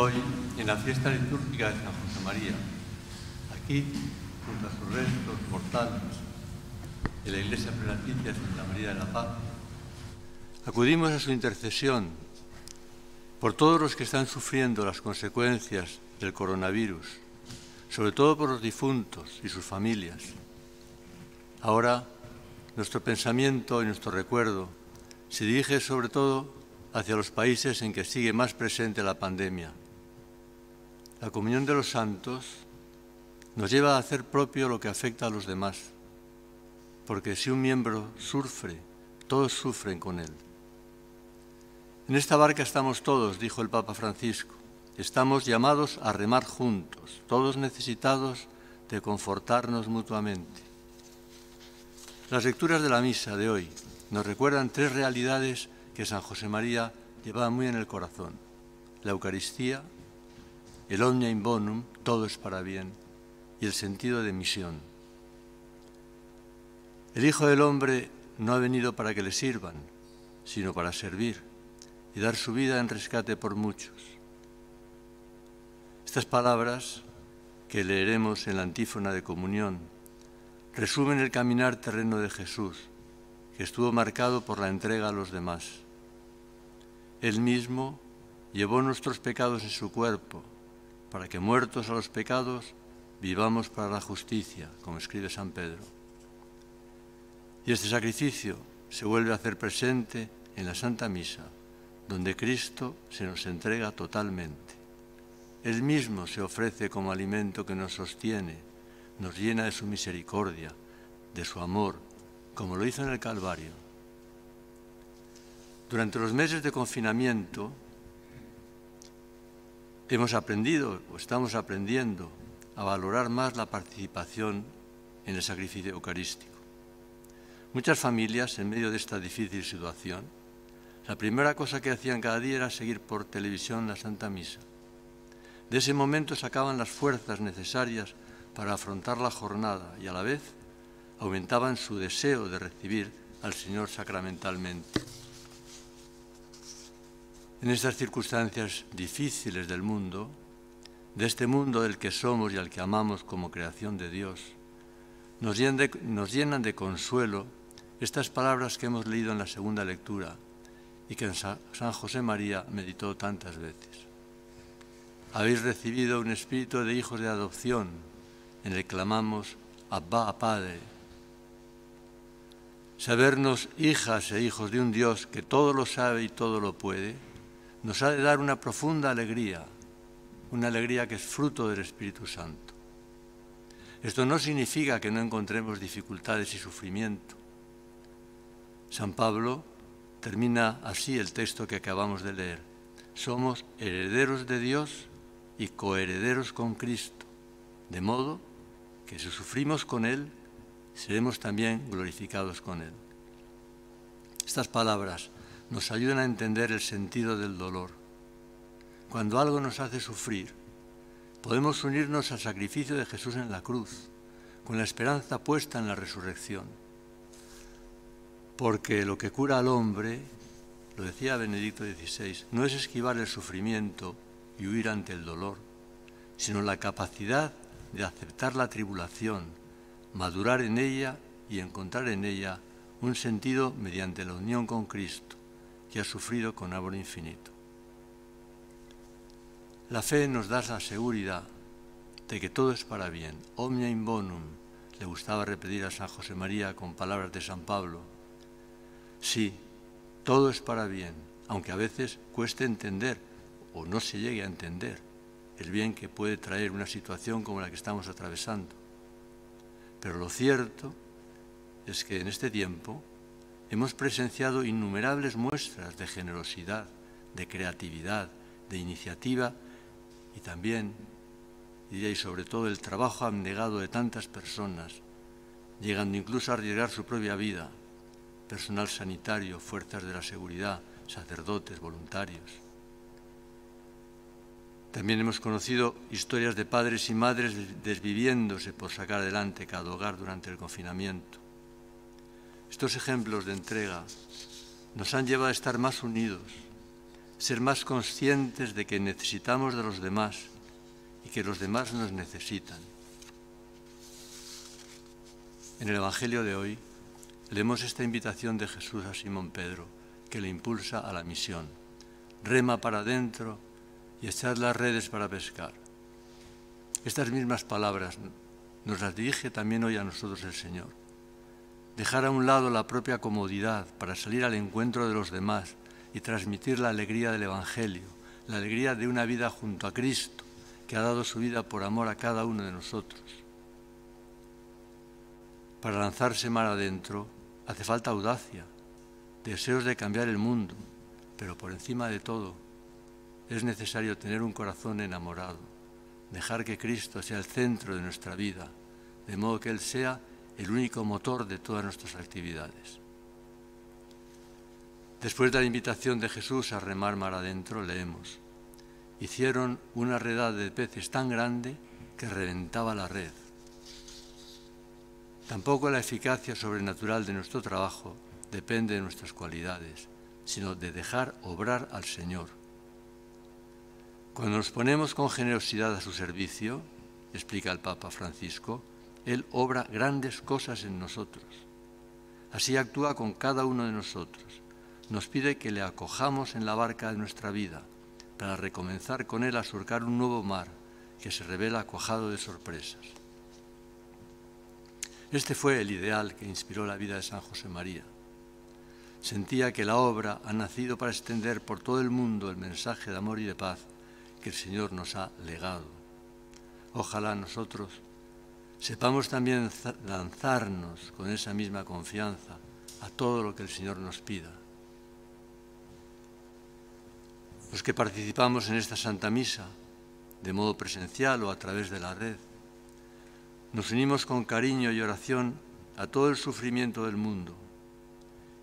hoy en la fiesta litúrgica de San José María, aquí, junto a sus restos mortales, en la iglesia prelaticia de Santa María de la Paz, acudimos a su intercesión por todos los que están sufriendo las consecuencias del coronavirus, sobre todo por los difuntos y sus familias. Ahora, nuestro pensamiento y nuestro recuerdo se dirige sobre todo hacia los países en que sigue más presente la pandemia. La comunión de los santos nos lleva a hacer propio lo que afecta a los demás, porque si un miembro sufre, todos sufren con él. En esta barca estamos todos, dijo el Papa Francisco. Estamos llamados a remar juntos, todos necesitados de confortarnos mutuamente. Las lecturas de la misa de hoy nos recuerdan tres realidades que San José María llevaba muy en el corazón. La Eucaristía, el omnia in bonum, todo es para bien, y el sentido de misión. El Hijo del Hombre no ha venido para que le sirvan, sino para servir y dar su vida en rescate por muchos. Estas palabras que leeremos en la antífona de comunión resumen el caminar terreno de Jesús, que estuvo marcado por la entrega a los demás. Él mismo llevó nuestros pecados en su cuerpo, para que muertos a los pecados vivamos para la justicia, como escribe San Pedro. Y este sacrificio se vuelve a hacer presente en la Santa Misa, donde Cristo se nos entrega totalmente. Él mismo se ofrece como alimento que nos sostiene, nos llena de su misericordia, de su amor, como lo hizo en el Calvario. Durante los meses de confinamiento hemos aprendido o estamos aprendiendo a valorar más la participación en el sacrificio eucarístico. Muchas familias, en medio de esta difícil situación, la primera cosa que hacían cada día era seguir por televisión la Santa Misa. De ese momento sacaban las fuerzas necesarias para afrontar la jornada y a la vez aumentaban su deseo de recibir al Señor sacramentalmente. En estas circunstancias difíciles del mundo, de este mundo del que somos y al que amamos como creación de Dios, nos llenan de, consuelo estas palabras que hemos leído en la segunda lectura y que San José María meditó tantas veces. Habéis recibido un espíritu de hijos de adopción en el que clamamos Abba, Padre. Sabernos hijas e hijos de un Dios que todo lo sabe y todo lo puede, nos ha de dar una profunda alegría, una alegría que es fruto del Espíritu Santo. Esto no significa que no encontremos dificultades y sufrimiento. San Pablo termina así el texto que acabamos de leer. Somos herederos de Dios y coherederos con Cristo, de modo que si sufrimos con Él, seremos también glorificados con Él. Estas palabras nos ayudan a entender el sentido del dolor. Cuando algo nos hace sufrir, podemos unirnos al sacrificio de Jesús en la cruz, con la esperanza puesta en la resurrección. Porque lo que cura al hombre, lo decía Benedicto XVI, no es esquivar el sufrimiento y huir ante el dolor, sino la capacidad de aceptar la tribulación, madurar en ella y encontrar en ella un sentido mediante la unión con Cristo que ha sufrido con amor infinito. La fe nos da la seguridad de que todo es para bien. Omnia in bonum, le gustaba repetir a San José María con palabras de San Pablo. Sí, todo es para bien, aunque a veces cueste entender o no se llegue a entender el bien que puede traer una situación como la que estamos atravesando. Pero lo cierto es que en este tiempo hemos presenciado innumerables muestras de generosidad, de creatividad, de iniciativa y también, diría y sobre todo, el trabajo abnegado de tantas personas, llegando incluso a arriesgar su propia vida, personal sanitario, fuerzas de la seguridad, sacerdotes, voluntarios. También hemos conocido historias de padres y madres desviviéndose por sacar adelante cada hogar durante el confinamiento estos ejemplos de entrega nos han llevado a estar más unidos, ser más conscientes de que necesitamos de los demás y que los demás nos necesitan. En el Evangelio de hoy leemos esta invitación de Jesús a Simón Pedro que le impulsa a la misión. Rema para adentro y echad las redes para pescar. Estas mismas palabras nos las dirige también hoy a nosotros el Señor. Dejar a un lado la propia comodidad para salir al encuentro de los demás y transmitir la alegría del Evangelio, la alegría de una vida junto a Cristo, que ha dado su vida por amor a cada uno de nosotros. Para lanzarse mar adentro hace falta audacia, deseos de cambiar el mundo, pero por encima de todo es necesario tener un corazón enamorado, dejar que Cristo sea el centro de nuestra vida, de modo que Él sea el único motor de todas nuestras actividades. Después de la invitación de Jesús a remar mar adentro, leemos, hicieron una redada de peces tan grande que reventaba la red. Tampoco la eficacia sobrenatural de nuestro trabajo depende de nuestras cualidades, sino de dejar obrar al Señor. Cuando nos ponemos con generosidad a su servicio, explica el Papa Francisco, Él obra grandes cosas en nosotros. Así actúa con cada uno de nosotros. Nos pide que le acojamos en la barca de nuestra vida, para recomenzar con Él a surcar un nuevo mar que se revela cuajado de sorpresas. Este fue el ideal que inspiró la vida de San José María. Sentía que la obra ha nacido para extender por todo el mundo el mensaje de amor y de paz que el Señor nos ha legado. Ojalá nosotros sepamos también lanzarnos con esa misma confianza a todo lo que el Señor nos pida. Los que participamos en esta Santa Misa, de modo presencial o a través de la red, nos unimos con cariño y oración a todo el sufrimiento del mundo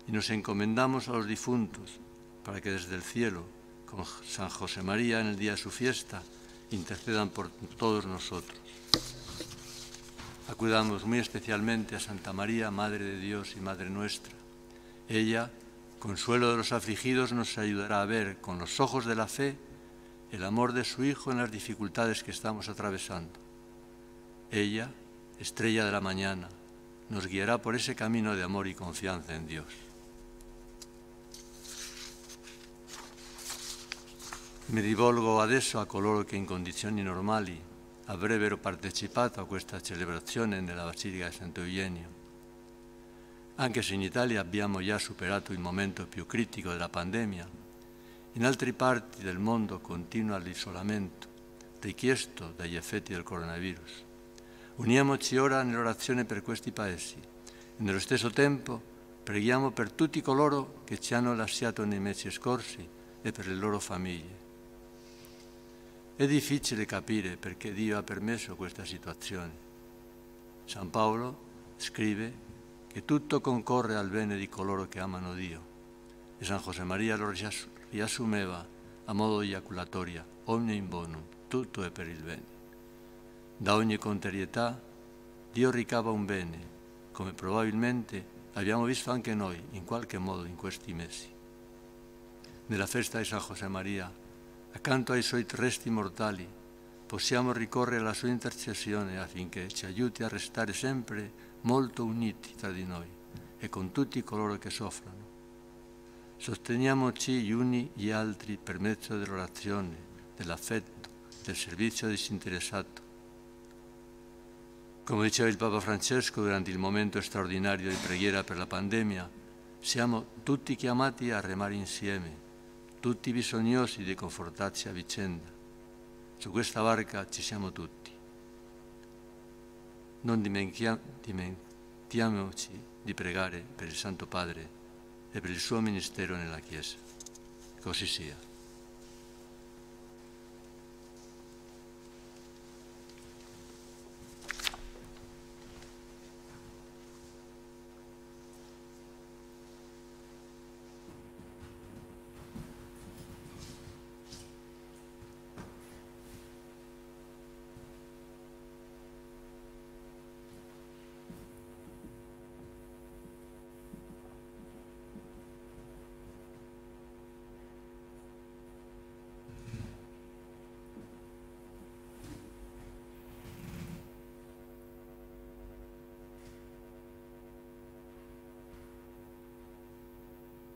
y nos encomendamos a los difuntos para que desde el cielo, con San José María en el día de su fiesta, intercedan por todos nosotros. Acudamos muy especialmente a Santa María, Madre de Dios y Madre nuestra. Ella, consuelo de los afligidos, nos ayudará a ver con los ojos de la fe el amor de su Hijo en las dificultades que estamos atravesando. Ella, estrella de la mañana, nos guiará por ese camino de amor y confianza en Dios. Mi rivolgo adesso a coloro che in condizioni normali avrebbero partecipato a questa celebrazione nella Basilica di Santo Eugenio. Anche se in Italia abbiamo già superato il momento più critico della pandemia, in altre parti del mondo continua l'isolamento richiesto dagli effetti del coronavirus. Uniamoci ora nell'orazione per questi paesi e nello stesso tempo preghiamo per tutti coloro che ci hanno lasciato nei mesi scorsi e per le loro famiglie. È difficile capire perché Dio ha permesso questa situazione. San Paolo scrive che tutto concorre al bene di coloro che amano Dio e San José Maria lo riassumeva a modo ogni in bonum, tutto è per il bene. Da ogni contrarietà Dio ricava un bene, come probabilmente abbiamo visto anche noi in qualche modo in questi mesi. Nella festa di San José Maria accanto ai suoi resti mortali, possiamo ricorrere alla sua intercessione affinché ci aiuti a restare sempre molto uniti tra di noi e con tutti coloro che soffrono. Sosteniamoci gli uni gli altri per mezzo dell'orazione, dell'affetto, del servizio disinteressato. Come diceva il Papa Francesco durante il momento straordinario di preghiera per la pandemia, siamo tutti chiamati a remare insieme tutti bisognosi di confortarci a vicenda. Su questa barca ci siamo tutti. Non dimentichiamoci di pregare per il Santo Padre e per il suo ministero nella Chiesa. Così sia.